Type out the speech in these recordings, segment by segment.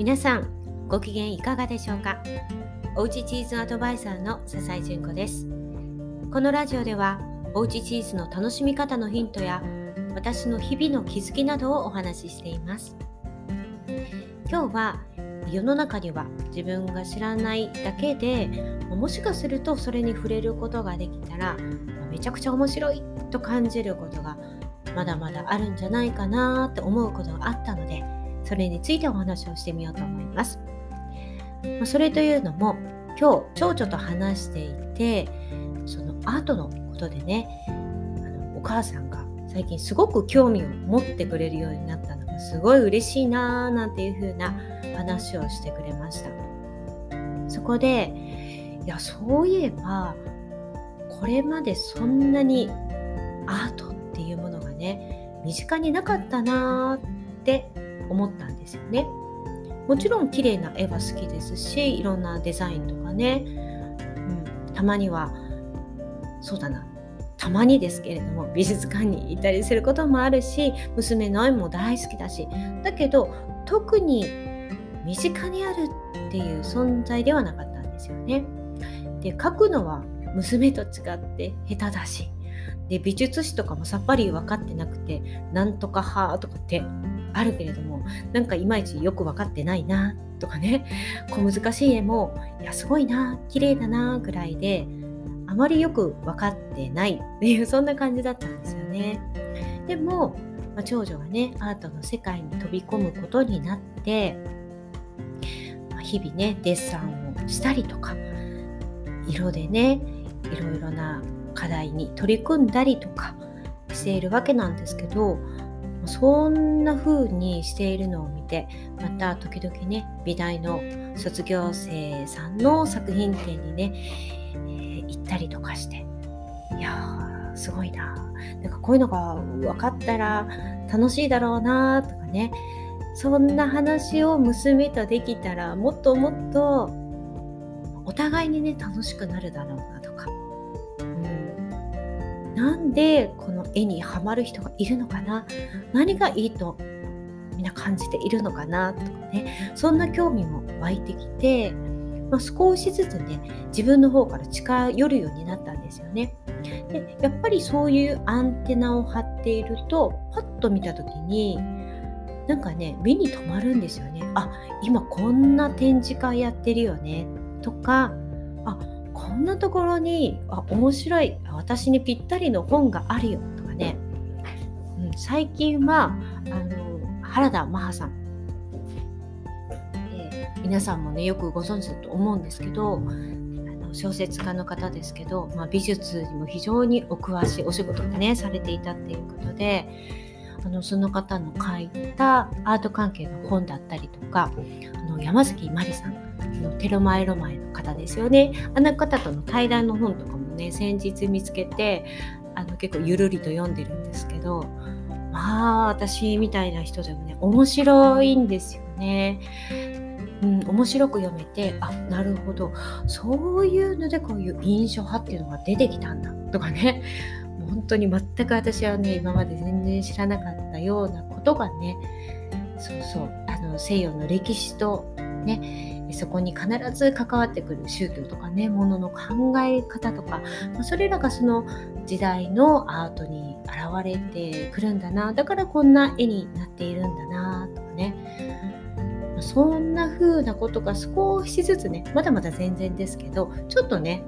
皆さんご機嫌いかがでしょうか？おうちチーズアドバイザーの笹井純子です。このラジオではおうちチーズの楽しみ方のヒントや私の日々の気づきなどをお話ししています。今日は世の中には自分が知らないだけでもしかするとそれに触れることができたらめちゃくちゃ面白いと感じることがまだまだあるんじゃないかなって思うことがあったのでそれについてお話をしてみようと思います。それというのも今日長女と話していてそのアートのことでねあのお母さんが最近すごく興味を持ってくれるようになったのがすごい嬉しいなーなんていう風な話をしてくれました。そこでいやそういえばこれまでそんなにアートっていうものがね身近になかったなーって思ったんですよね。もちろん綺麗な絵は好きですしいろんなデザインとかね、うん、たまにはそうだなたまにですけれども美術館に行ったりすることもあるし娘の絵も大好きだしだけど特に身近にあるっていう存在ではなかったんですよね。で描くのは娘と違って下手だしで美術史とかもさっぱり分かってなくてなんとかはとかってあるけれどもなんかいまいちよく分かってないなとかね小難しい絵もいやすごいな綺麗だなぐらいであまりよく分かってないっていうそんな感じだったんですよね。でも、まあ、長女がねアートの世界に飛び込むことになって、まあ、日々ねデッサンをしたりとか色でねいろいろな課題に取り組んだりとかしているわけなんですけどそんな風にしているのを見てまた時々ね美大の卒業生さんの作品展にね、えー、行ったりとかしていやーすごいな。なんかこういうのが分かったら楽しいだろうなとかね。そんな話を娘とできたらもっともっとお互いにね楽しくなるだろうななんでこの絵にはまる人がいるのかな？何がいいとみんな感じているのかな？とかねそんな興味も湧いてきて、まあ、少しずつね自分の方から近寄るようになったんですよね。でやっぱりそういうアンテナを張っているとパッと見た時になんかね目に留まるんですよね。あ今こんな展示会やってるよねとかあこんなところにあ面白い私にぴったりの本があるよとかね、うん、最近はあの原田マハさん、えー、皆さんもねよくご存知だと思うんですけど小説家の方ですけど、まあ、美術にも非常にお詳しいお仕事をねされていたっていうことであのその方の書いたアート関係の本だったりとかあの山崎まりさん。テロマエロマエの方ですよね。あの方との対談の本とかもね先日見つけてあの結構ゆるりと読んでるんですけどまあ私みたいな人でもね面白いんですよね。うん、面白く読めてあなるほど。そういうのでこういう印象派っていうのが出てきたんだとかね。本当に全く私はね今まで全然知らなかったようなことがねそうそうあの西洋の歴史とねそこに必ず関わってくる宗教とかねものの考え方とか、まそれらがその時代のアートに現れてくるんだなだからこんな絵になっているんだなとかね。そんな風なことが少しずつねまだまだ全然ですけどちょっとね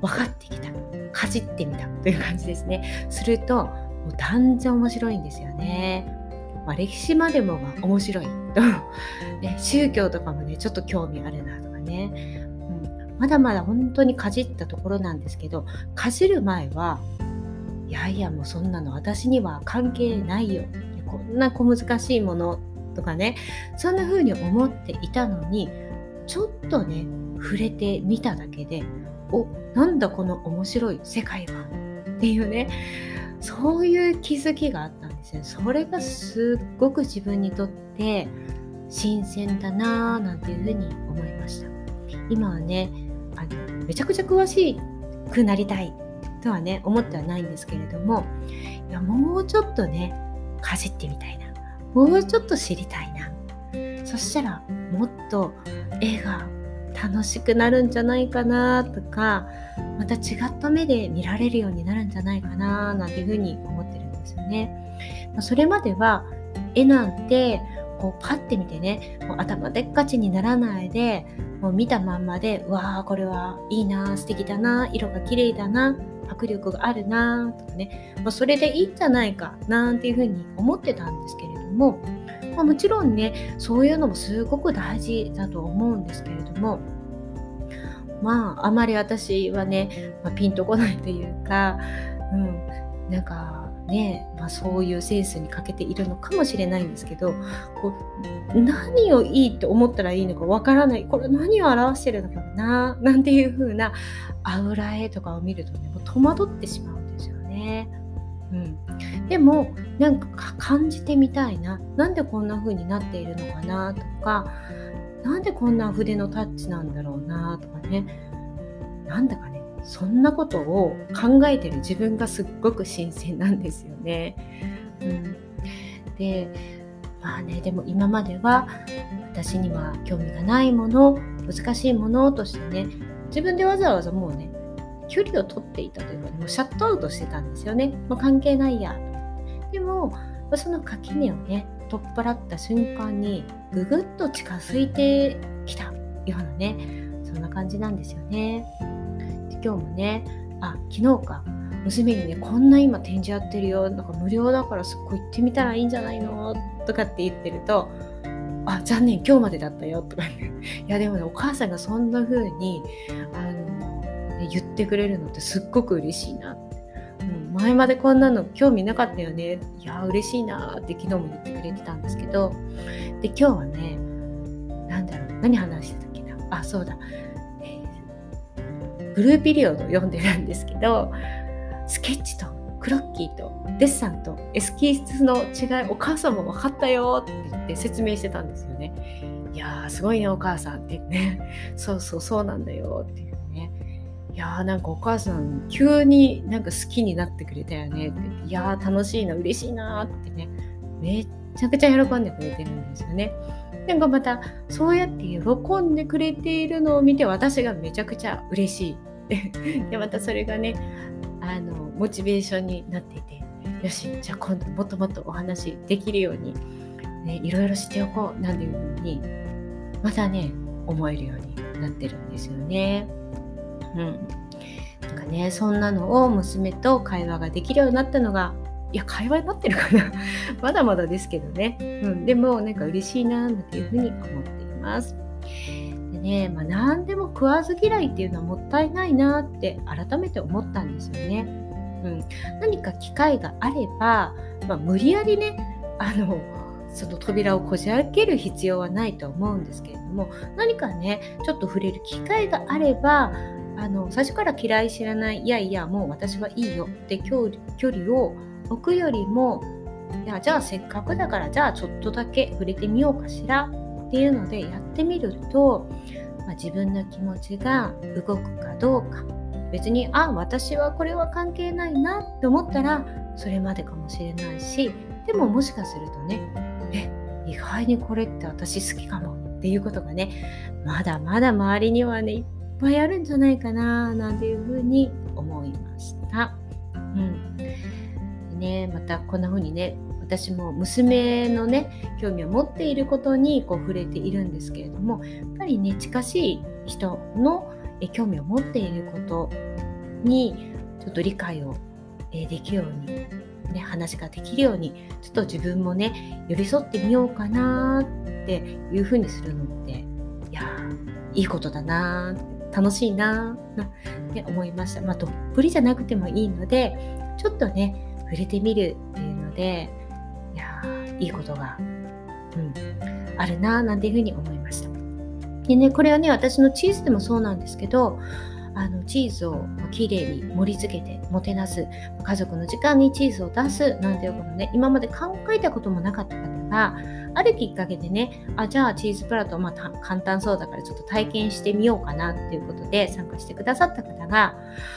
分かってきた。かじってみたという感じですね。するともう断然面白いんですよね。まあ、歴史までもが面白い。と、ね、宗教とかもねちょっと興味あるなとかね、うん、まだまだ本当にかじったところなんですけどかじる前はいやいやもうそんなの私には関係ないよ。こんな小難しいものとかねそんな風に思っていたのにちょっとね触れてみただけでおなんだこの面白い世界はっていうねそういう気づきがあったですよそれがすっごく自分にとって新鮮だなぁなんていうふうに思いました。今はねあのめちゃくちゃ詳しくなりたいとはね思ってはないんですけれどもいやもうちょっとねかじってみたいな。もうちょっと知りたいな。そしたらもっと絵が楽しくなるんじゃないかなとかまた違った目で見られるようになるんじゃないかななんていうふうに思ってるんですよね。それまでは絵なんてこうパッて見てねもう頭でっかちにならないでもう見たまんまでうわーこれはいいな素敵だな色が綺麗だな迫力があるなとかね、まあ、それでいいんじゃないかなんていうふうに思ってたんですけれども、まあ、もちろんねそういうのもすごく大事だと思うんですけれどもまああまり私はね、まあ、ピンとこないというか、うん、なんかね、まあ、そういうセンスに欠けているのかもしれないんですけどこう何をいいと思ったらいいのかわからない。これ何を表してるのかななんていう風な油絵とかを見るとねもう戸惑ってしまうんですよね。うん、でもなんか感じてみたいな。なんでこんな風になっているのかなとかなんでこんな筆のタッチなんだろうなとかね。なんだかねそんなことを考えてる自分がすっごく新鮮なんですよね。うん、でまあねでも今までは私には興味がないもの難しいものとしてね自分でわざわざもうね距離を取っていたというか、もうシャットアウトしてたんですよね。もう関係ないや。でもその垣根をね取っ払った瞬間にぐぐっと近づいてきたようなねそんな感じなんですよね。今日もねあ昨日か。娘にねこんな今展示やってるよ。なんか無料だからすっごい行ってみたらいいんじゃないの？とかって言ってるとあ残念今日までだったよ。とかねいやでもねお母さんがそんな風にあの、ね、言ってくれるのってすっごく嬉しいな。って、前までこんなの興味なかったよね。いや嬉しいなって昨日も言ってくれてたんですけど。で今日はね何だろう。何話してたっけな？あそうだ。ブルーピリオド読んでるんですけどスケッチとクロッキーとデッサンとエスキースの違いお母さんも分かったよって言って説明してたんですよね。いやーすごいねお母さんってねそうそうそうなんだよっていうねいやーなんかお母さん急になんか好きになってくれたよねっていやー楽しいな嬉しいなってねめっちゃくちゃ喜んでくれてるんですよね。なんかまたそうやって喜んでくれているのを見て私がめちゃくちゃ嬉しい。でまたそれがねあのモチベーションになっていてよしじゃあ今度もっともっとお話できるように、ね、いろいろしておこうなんていうふうにまたね思えるようになってるんですよね。うん、なんかねそんなのを娘と会話ができるようになったのがいや会話になってるかな。まだまだですけどね、うん、でもなんか嬉しいななんていうふうに思っています。ね、まあ、何でも食わず嫌いっていうのはもったいないなって改めて思ったんですよね。うん、何か機会があれば、まあ、無理やりねあのその扉をこじ開ける必要はないと思うんですけれども何かねちょっと触れる機会があればあの最初から嫌い知らないいやいやもう私はいいよって距離を置くよりもいやじゃあせっかくだからじゃあちょっとだけ触れてみようかしらっていうのでやってみると、まあ、自分の気持ちが動くかどうか別にあ私はこれは関係ないなって思ったらそれまでかもしれないしでももしかするとねえ意外にこれって私好きかもっていうことがねまだまだ周りにはねいっぱいあるんじゃないかななんていうふうに思いました。うんねまたこんな風にね私も娘のね興味を持っていることにこう触れているんですけれどもやっぱりね近しい人の興味を持っていることにちょっと理解をできるように、ね、話ができるようにちょっと自分もね寄り添ってみようかなっていうふうにするのっていやいいことだな楽しいなって思いました。まあ、どっぷりじゃなくてもいいのでちょっとね触れてみるっていうのでやいいことが、うん、あるななんていうふうに思いました。でねこれはね私のチーズでもそうなんですけどあのチーズをきれいに盛り付けてもてなす家族の時間にチーズを出すなんていうことね今まで考えたこともなかった方があるきっかけでねあじゃあチーズプラット、まあ、簡単そうだからちょっと体験してみようかなっていうことで参加してくださった方が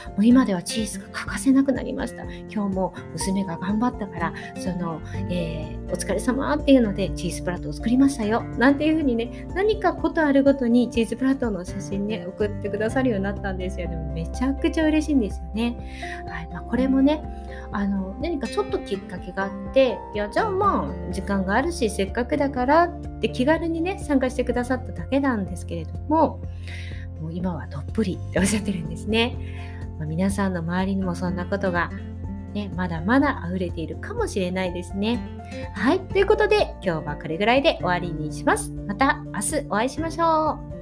もう今ではチーズが欠かせなくなりました。今日も娘が頑張ったからその、えー、お疲れ様っていうのでチーズプラットを作りましたよ。なんていうふうにね何かことあるごとにチーズプラットの写真ね送ってくださるようになったんですよ。でもめちゃくちゃ嬉しいんですよね、はい。まあ、これもねあの何かちょっときっかけがあっていやじゃあまあ時間があるしせっかくだからって気軽にね参加してくださっただけなんですけれどももう今はどっぷりっておっしゃってるんですね、まあ、皆さんの周りにもそんなことがね、まだまだ溢れているかもしれないですね。はい。ということで、今日はこれぐらいで終わりにします。また明日お会いしましょう。